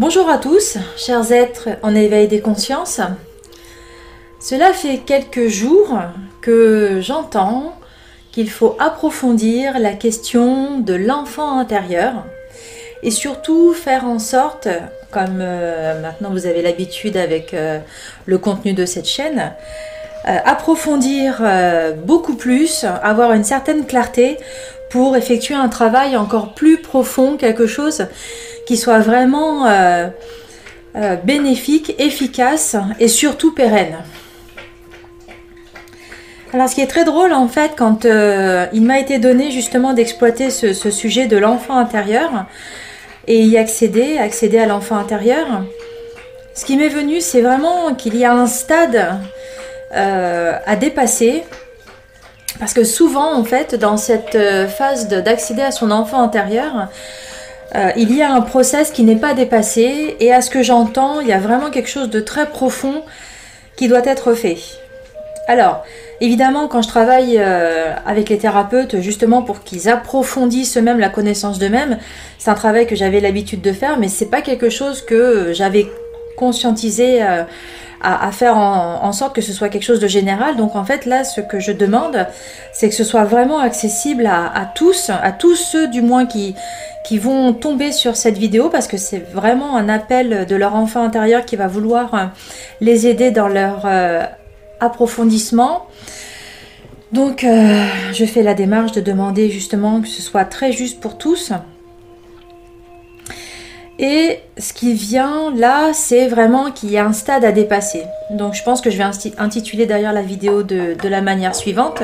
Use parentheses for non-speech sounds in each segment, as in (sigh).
Bonjour à tous, chers êtres en éveil des consciences. Cela fait quelques jours que j'entends qu'il faut approfondir la question de l'enfant intérieur et surtout faire en sorte, comme euh, maintenant vous avez l'habitude avec euh, le contenu de cette chaîne, euh, approfondir beaucoup plus, avoir une certaine clarté pour effectuer un travail encore plus profond, quelque chose soit vraiment bénéfique, efficace et surtout pérenne. Alors ce qui est très drôle en fait quand il m'a été donné justement d'exploiter ce, sujet de l'enfant intérieur, et y accéder, accéder à l'enfant intérieur. Ce qui m'est venu, c'est vraiment qu'il y a un stade euh, à dépasser. Parce que souvent, en fait, dans cette euh, phase d'accéder à son enfant intérieur, euh, il y a un process qui n'est pas dépassé. Et à ce que j'entends, il y a vraiment quelque chose de très profond qui doit être fait. Alors, évidemment, quand je travaille euh, avec les thérapeutes, justement pour qu'ils approfondissent eux-mêmes la connaissance d'eux-mêmes, c'est un travail que j'avais l'habitude de faire, mais c'est pas quelque chose que j'avais conscientisé euh, à, faire en, sorte que ce soit quelque chose de général. Donc en fait, là, ce que je demande, c'est que ce soit vraiment accessible à, tous, à tous ceux du moins qui, vont tomber sur cette vidéo parce que c'est vraiment un appel de leur enfant intérieur qui va vouloir euh, les aider dans leur approfondissement. Donc, euh, je fais la démarche de demander justement que ce soit très juste pour tous. Et ce qui vient là, c'est vraiment qu'il y a un stade à dépasser. Donc, je pense que je vais intituler d'ailleurs la vidéo de, la manière suivante.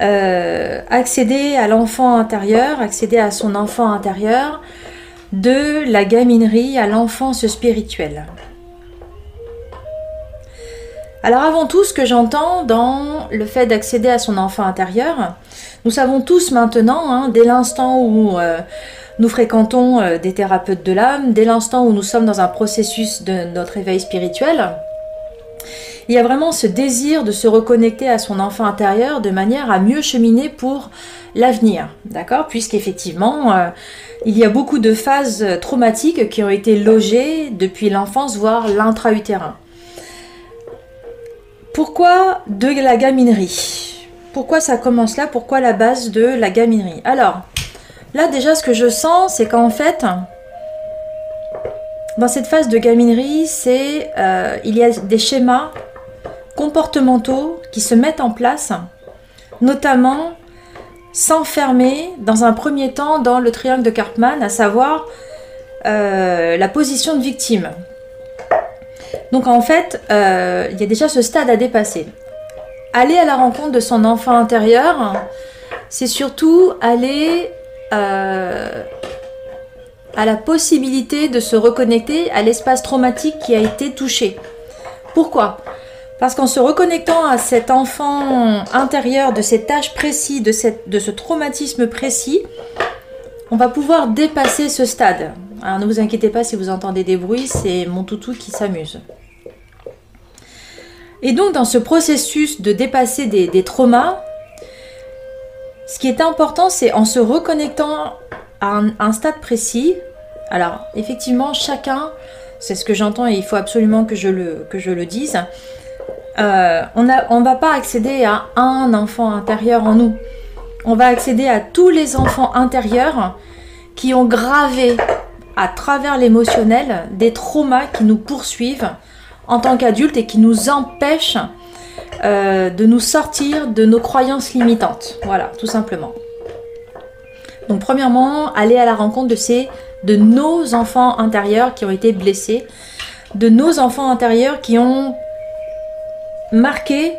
Euh, accéder à l'enfant intérieur, accéder à son enfant intérieur, de la gaminerie à l'enfance spirituelle. Alors avant tout, ce que j'entends dans le fait d'accéder à son enfant intérieur, nous savons tous maintenant, hein, dès l'instant où euh, nous fréquentons euh, des thérapeutes de l'âme, dès l'instant où nous sommes dans un processus de notre éveil spirituel, il y a vraiment ce désir de se reconnecter à son enfant intérieur de manière à mieux cheminer pour l'avenir, d'accord? Puisqu'effectivement, euh, il y a beaucoup de phases traumatiques qui ont été logées depuis l'enfance, voire l'intra-utérin. Pourquoi de la gaminerie? Pourquoi ça commence là? Pourquoi la base de la gaminerie? Alors, là déjà ce que je sens, c'est qu'en fait, dans cette phase de gaminerie, c'est euh, il y a des schémas comportementaux qui se mettent en place, notamment s'enfermer dans un premier temps dans le triangle de Karpman, à savoir euh, la position de victime. Donc en fait, euh, il y a déjà ce stade à dépasser. Aller à la rencontre de son enfant intérieur, c'est surtout aller à la possibilité de se reconnecter à l'espace traumatique qui a été touché. Pourquoi? Parce qu'en se reconnectant à cet enfant intérieur, de cet âge précis, de, de ce traumatisme précis, on va pouvoir dépasser ce stade. Alors ne vous inquiétez pas si vous entendez des bruits, c'est mon toutou qui s'amuse. Et donc dans ce processus de dépasser des, traumas, ce qui est important, c'est en se reconnectant à un, stade précis. Alors effectivement, chacun, c'est ce que j'entends et il faut absolument que je le, dise, euh, on ne va pas accéder à un enfant intérieur en nous. On va accéder à tous les enfants intérieurs qui ont gravé à travers l'émotionnel des traumas qui nous poursuivent en tant qu'adultes et qui nous empêchent euh, de nous sortir de nos croyances limitantes. Voilà, tout simplement. Donc premièrement, aller à la rencontre de nos enfants intérieurs qui ont été blessés, de nos enfants intérieurs qui ont marqué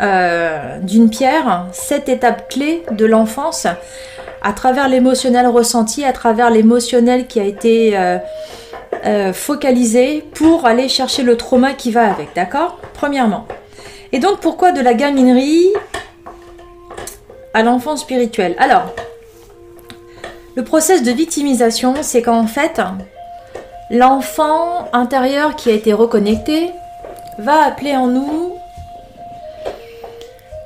euh, d'une pierre cette étape clé de l'enfance à travers l'émotionnel ressenti, à travers l'émotionnel qui a été euh, focalisé pour aller chercher le trauma qui va avec, d'accord? Premièrement. Et donc pourquoi de la gaminerie à l'enfant spirituel Alors, le process de victimisation, c'est qu'en fait, l'enfant intérieur qui a été reconnecté va appeler en nous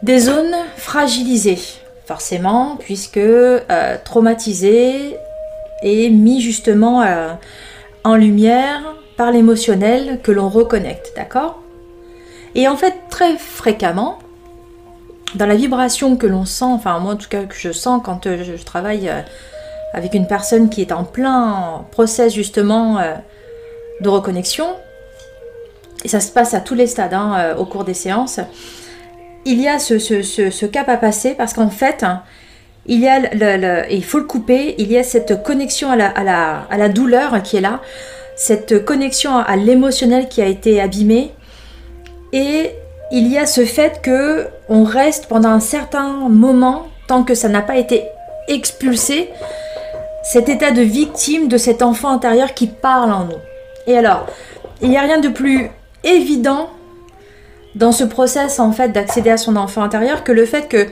des zones fragilisées forcément, puisque euh, traumatisé et mis justement en lumière par l'émotionnel que l'on reconnecte, d'accord? Et en fait, très fréquemment, dans la vibration que l'on sent, enfin moi en tout cas que je sens quand euh, je, travaille euh, avec une personne qui est en plein process justement euh, de reconnexion, et ça se passe à tous les stades hein, au cours des séances, il y a ce, cap à passer parce qu'en fait, il y a le, il faut le couper, il y a cette connexion à la, à la douleur qui est là, cette connexion à l'émotionnel qui a été abîmé, et il y a ce fait que on reste pendant un certain moment, tant que ça n'a pas été expulsé, cet état de victime de cet enfant intérieur qui parle en nous. Et alors, il n'y a rien de plus évident dans ce process en fait d'accéder à son enfant intérieur que le fait que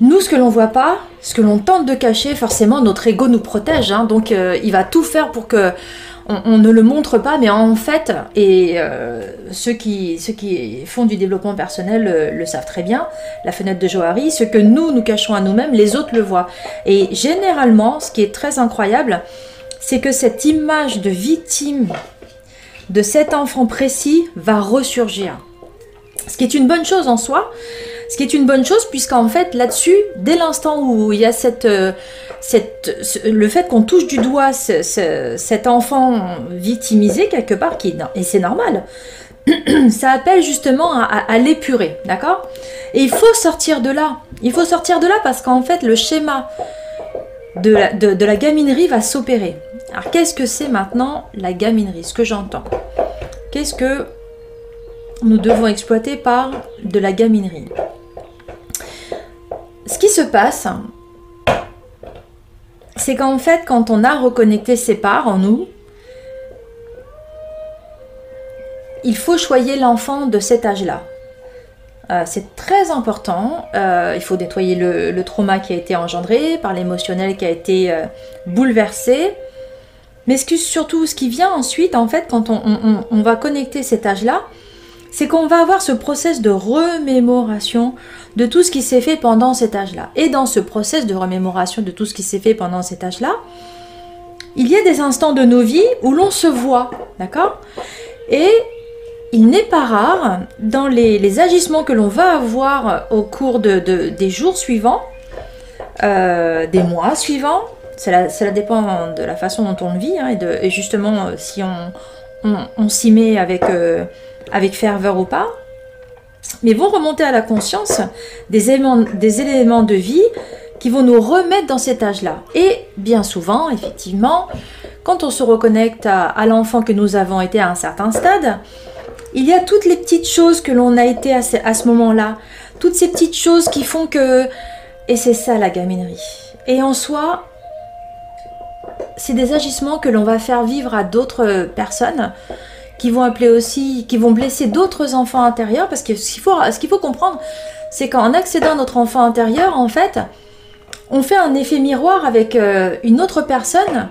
nous, ce que l'on voit pas, ce que l'on tente de cacher, forcément, notre ego nous protège. Hein. donc, euh, il va tout faire pour que on, ne le montre pas, mais en fait, et euh, ceux, qui, ceux qui font du développement personnel le, savent très bien, la fenêtre de Johari, ce que nous, nous cachons à nous-mêmes, les autres le voient. Et généralement, ce qui est très incroyable, c'est que cette image de victime de cet enfant précis va ressurgir. Ce qui est une bonne chose en soi, ce qui est une bonne chose puisqu'en fait là-dessus, dès l'instant où il y a cette, euh, le fait qu'on touche du doigt cet enfant victimisé quelque part, qui, et c'est normal, (clears throat) ça appelle justement à, l'épurer, d'accord? Et il faut sortir de là. Il faut sortir de là parce qu'en fait, le schéma de de la gaminerie va s'opérer. Alors, qu'est-ce que c'est maintenant la gaminerie? Ce que j'entends. Qu'est-ce que nous devons exploiter par de la gaminerie? Ce qui se passe, c'est qu'en fait, quand on a reconnecté ses parts en nous, il faut choyer l'enfant de cet âge-là. Euh, c'est très important. Euh, il faut nettoyer le, trauma qui a été engendré, par l'émotionnel qui a été euh, bouleversé. Mais surtout, ce qui vient ensuite, en fait, quand on va connecter cet âge-là, c'est qu'on va avoir ce process de remémoration de tout ce qui s'est fait pendant cet âge-là. Et dans ce process de remémoration de tout ce qui s'est fait pendant cet âge-là, il y a des instants de nos vies où l'on se voit, d'accord? Et il n'est pas rare, dans les, agissements que l'on va avoir au cours de, des jours suivants, euh, des mois suivants, cela, dépend de la façon dont on le vit, hein, et, justement si on, s'y met avec... Euh, avec ferveur ou pas, mais vont remonter à la conscience des éléments, de vie qui vont nous remettre dans cet âge-là. Et bien souvent, effectivement, quand on se reconnecte à, l'enfant que nous avons été à un certain stade, il y a toutes les petites choses que l'on a été à ce, moment-là, toutes ces petites choses qui font que... Et c'est ça la gaminerie. Et en soi, c'est des agissements que l'on va faire vivre à d'autres personnes qui vont appeler aussi, qui vont blesser d'autres enfants intérieurs, parce que ce qu'il faut, ce qu'il faut comprendre, c'est qu'en accédant à notre enfant intérieur, en fait, on fait un effet miroir avec euh, une autre personne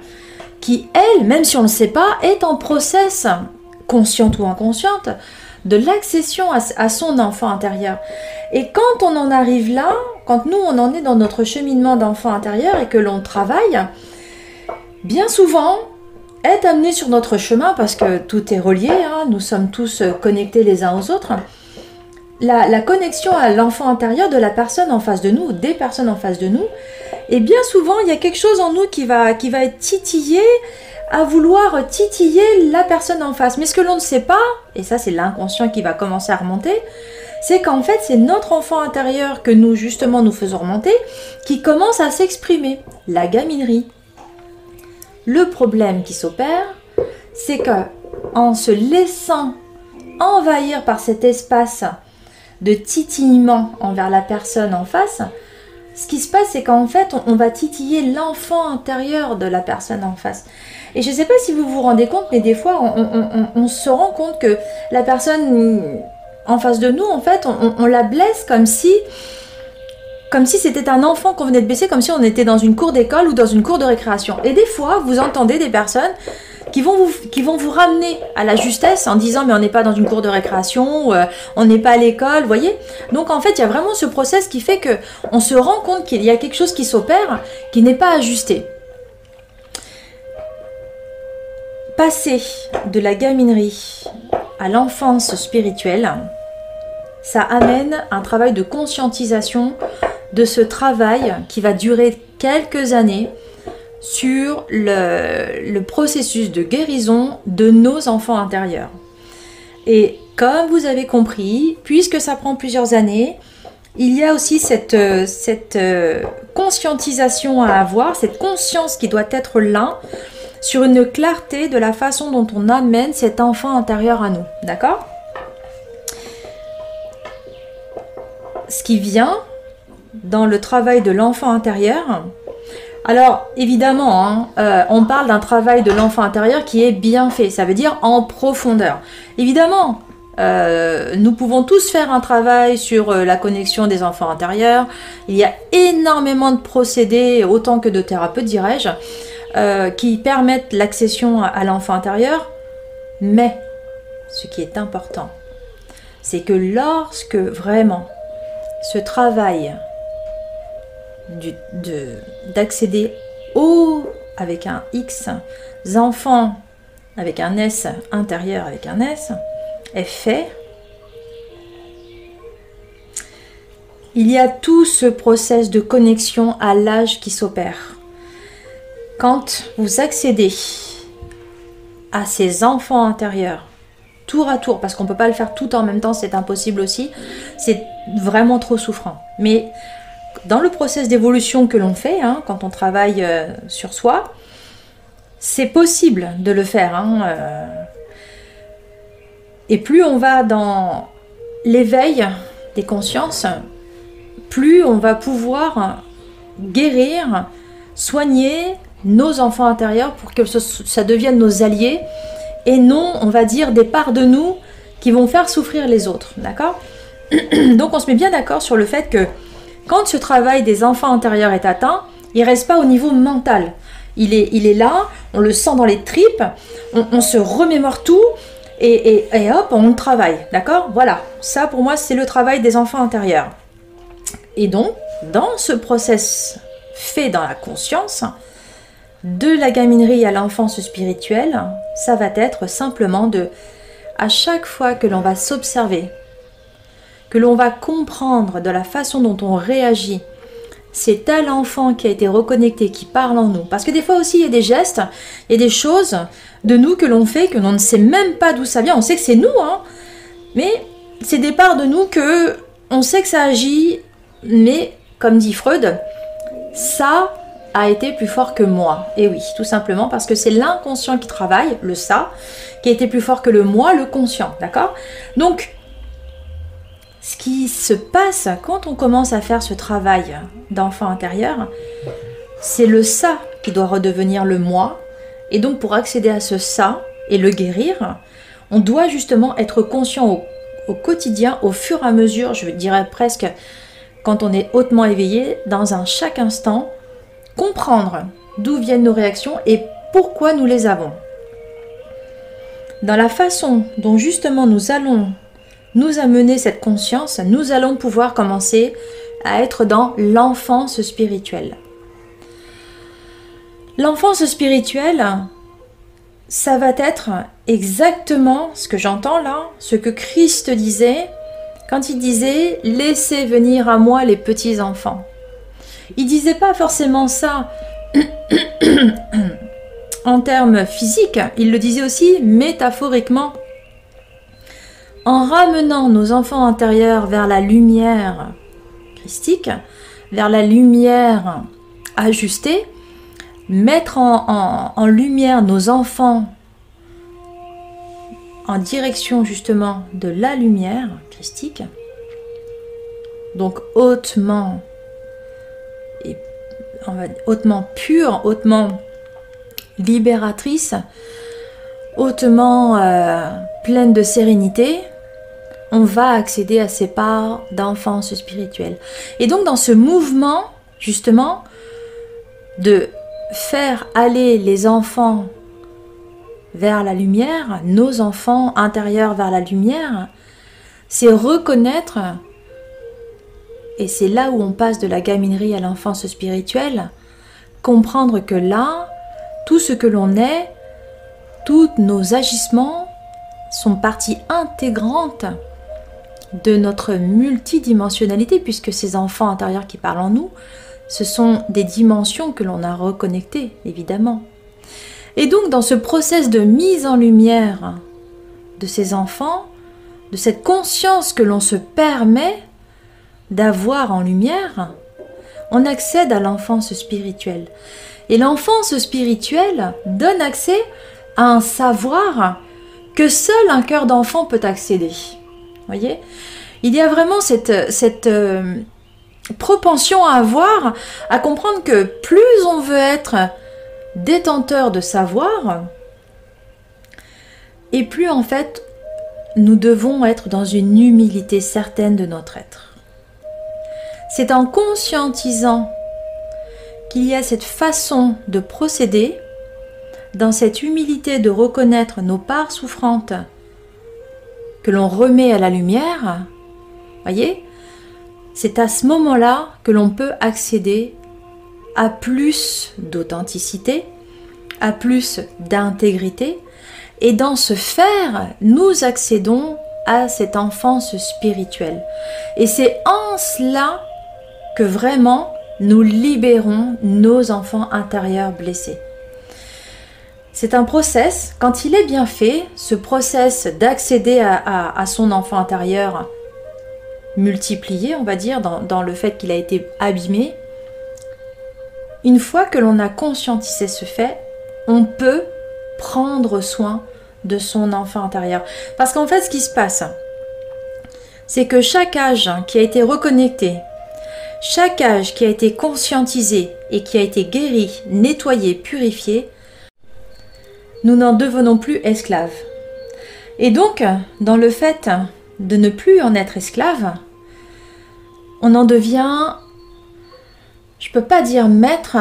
qui, elle, même si on ne le sait pas, est en process, consciente ou inconsciente, de l'accession à, son enfant intérieur. Et quand on en arrive là, quand nous on en est dans notre cheminement d'enfant intérieur et que l'on travaille, bien souvent, est amené sur notre chemin, parce que tout est relié, hein, nous sommes tous connectés les uns aux autres, la, connexion à l'enfant intérieur de la personne en face de nous, des personnes en face de nous, et bien souvent, il y a quelque chose en nous qui va, qui va être à vouloir titiller la personne en face. Mais ce que l'on ne sait pas, et ça c'est l'inconscient qui va commencer à remonter, c'est qu'en fait c'est notre enfant intérieur que nous justement nous faisons remonter qui commence à s'exprimer, la gaminerie. Le problème qui s'opère, c'est que en se laissant envahir par cet espace de titillement envers la personne en face, ce qui se passe, c'est qu'en fait, on, va titiller l'enfant intérieur de la personne en face. Et je ne sais pas si vous vous rendez compte, mais des fois, on, se rend compte que la personne en face de nous, en fait, on, la blesse comme si comme si c'était un enfant qu'on venait de baisser, comme si on était dans une cour d'école ou dans une cour de récréation. Et des fois, vous entendez des personnes qui vont vous, qui vont vous ramener à la justesse en disant mais on n'est pas dans une cour de récréation, euh, on n'est pas à l'école, voyez. Donc en fait, il y a vraiment ce process qui fait que on se rend compte qu'il y a quelque chose qui s'opère qui n'est pas ajusté. passer de la gaminerie à l'enfance spirituelle, ça amène un travail de conscientisation de ce travail qui va durer quelques années sur le, processus de guérison de nos enfants intérieurs. Et comme vous avez compris, puisque ça prend plusieurs années, il y a aussi cette, cette euh, conscientisation à avoir, cette conscience qui doit être là sur une clarté de la façon dont on amène cet enfant intérieur à nous. D'accord? Ce qui vient dans le travail de l'enfant intérieur, alors évidemment, hein, euh, on parle d'un travail de l'enfant intérieur qui est bien fait, ça veut dire en profondeur. Évidemment, euh, nous pouvons tous faire un travail sur euh, la connexion des enfants intérieurs. Il y a énormément de procédés, autant que de thérapeutes, dirais-je, qui permettent l'accession à l'enfant intérieur. Mais ce qui est important, c'est que lorsque vraiment ce travail d'accéder aux, avec un X, enfants avec un S intérieur avec un S, est fait, il y a tout ce process de connexion à l'âge qui s'opère. Quand vous accédez à ces enfants intérieurs, tour à tour, parce qu'on ne peut pas le faire tout en même temps, c'est impossible aussi, c'est vraiment trop souffrant. Mais dans le process d'évolution que l'on fait, hein, quand on travaille euh, sur soi, c'est possible de le faire. Hein, euh. Et plus on va dans l'éveil des consciences, plus on va pouvoir guérir, soigner nos enfants intérieurs pour que ça devienne nos alliés et non, on va dire, des parts de nous qui vont faire souffrir les autres. D'accord? Donc on se met bien d'accord sur le fait que quand ce travail des enfants intérieurs est atteint, il reste pas au niveau mental. Il est, il est là, on le sent dans les tripes, on, se remémore tout et, hop, on travaille. D'accord? Voilà, ça pour moi c'est le travail des enfants intérieurs. Et donc, dans ce process fait dans la conscience, de la gaminerie à l'enfance spirituelle, ça va être simplement de, à chaque fois que l'on va s'observer, que l'on va comprendre de la façon dont on réagit, c'est tel enfant qui a été reconnecté, qui parle en nous. Parce que des fois aussi, il y a des gestes, il y a des choses de nous que l'on fait, que l'on ne sait même pas d'où ça vient. On sait que c'est nous, hein. Mais c'est des parts de nous que on sait que ça agit, mais comme dit Freud, ça a été plus fort que moi. Et oui, tout simplement parce que c'est l'inconscient qui travaille, le ça, qui a été plus fort que le moi, le conscient. D'accord? Donc, ce qui se passe quand on commence à faire ce travail d'enfant intérieur, c'est le ça qui doit redevenir le moi. Et donc pour accéder à ce ça et le guérir, on doit justement être conscient au, quotidien, au fur et à mesure, je dirais presque quand on est hautement éveillé, dans un chaque instant, comprendre d'où viennent nos réactions et pourquoi nous les avons. Dans la façon dont justement nous allons nous amener cette conscience, nous allons pouvoir commencer à être dans l'enfance spirituelle. L'enfance spirituelle, ça va être exactement ce que j'entends là, ce que Christ disait quand il disait Laissez venir à moi les petits enfants. Il disait pas forcément ça (coughs) en termes physiques, il le disait aussi métaphoriquement en ramenant nos enfants intérieurs vers la lumière christique, vers la lumière ajustée, mettre en, lumière nos enfants en direction justement de la lumière christique, donc hautement hautement pure, hautement libératrice, hautement euh, pleine de sérénité, on va accéder à ces parts d'enfance spirituelle. Et donc dans ce mouvement, justement, de faire aller les enfants vers la lumière, nos enfants intérieurs vers la lumière, c'est reconnaître, et c'est là où on passe de la gaminerie à l'enfance spirituelle, comprendre que là, tout ce que l'on est, tous nos agissements sont partie intégrante de notre multidimensionnalité, puisque ces enfants intérieurs qui parlent en nous, ce sont des dimensions que l'on a reconnectées, évidemment. Et donc, dans ce process de mise en lumière de ces enfants, de cette conscience que l'on se permet d'avoir en lumière, on accède à l'enfance spirituelle. Et l'enfance spirituelle donne accès à un savoir que seul un cœur d'enfant peut accéder. Voyez Il y a vraiment cette, euh, propension à avoir, à comprendre que plus on veut être détenteur de savoir, et plus en fait nous devons être dans une humilité certaine de notre être. C'est en conscientisant qu'il y a cette façon de procéder, dans cette humilité de reconnaître nos parts souffrantes que l'on remet à la lumière, voyez, c'est à ce moment-là que l'on peut accéder à plus d'authenticité, à plus d'intégrité, et dans ce faire, nous accédons à cette enfance spirituelle. Et c'est en cela que vraiment nous libérons nos enfants intérieurs blessés. C'est un process, quand il est bien fait, ce process d'accéder à, son enfant intérieur multiplié, on va dire, dans, le fait qu'il a été abîmé, une fois que l'on a conscientisé ce fait, on peut prendre soin de son enfant intérieur. Parce qu'en fait, ce qui se passe, c'est que chaque âge qui a été reconnecté, chaque âge qui a été conscientisé et qui a été guéri, nettoyé, purifié, nous n'en devenons plus esclaves. Et donc, dans le fait de ne plus en être esclave, on en devient, je ne peux pas dire maître,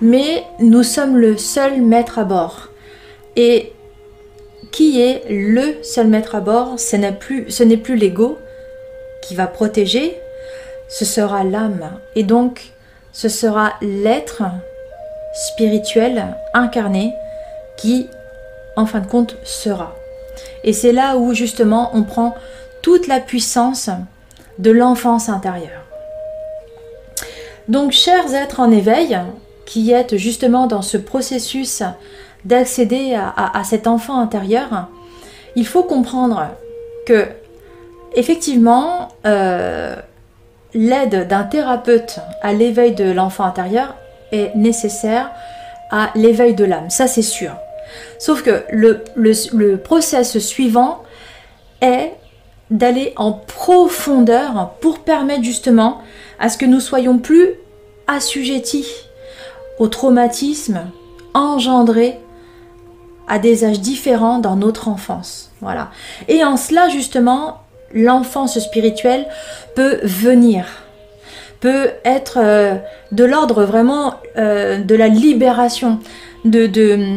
mais nous sommes le seul maître à bord. Et qui est le seul maître à bord Ce n'est plus, l'ego qui va protéger, ce sera l'âme. Et donc, ce sera l'être spirituel incarné qui, en fin de compte, sera. Et c'est là où justement on prend toute la puissance de l'enfance intérieure. Donc, chers êtres en éveil, qui êtes justement dans ce processus d'accéder à, cet enfant intérieur, il faut comprendre que, effectivement, euh, l'aide d'un thérapeute à l'éveil de l'enfant intérieur est nécessaire à l'éveil de l'âme. Ça, c'est sûr. Sauf que le, le, process suivant est d'aller en profondeur pour permettre justement à ce que nous soyons plus assujettis au traumatisme engendré à des âges différents dans notre enfance. Voilà. Et en cela, justement, l'enfance spirituelle peut venir, peut être euh, de l'ordre vraiment euh, de la libération, de, de,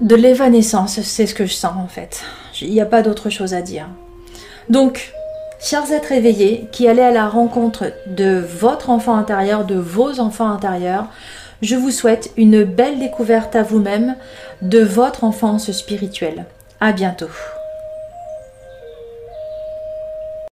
de l'évanescence. C'est ce que je sens en fait. Il n'y a pas d'autre chose à dire. Donc, chers êtres éveillés qui allez à la rencontre de votre enfant intérieur, de vos enfants intérieurs, je vous souhaite une belle découverte à vous-même de votre enfance spirituelle. À bientôt.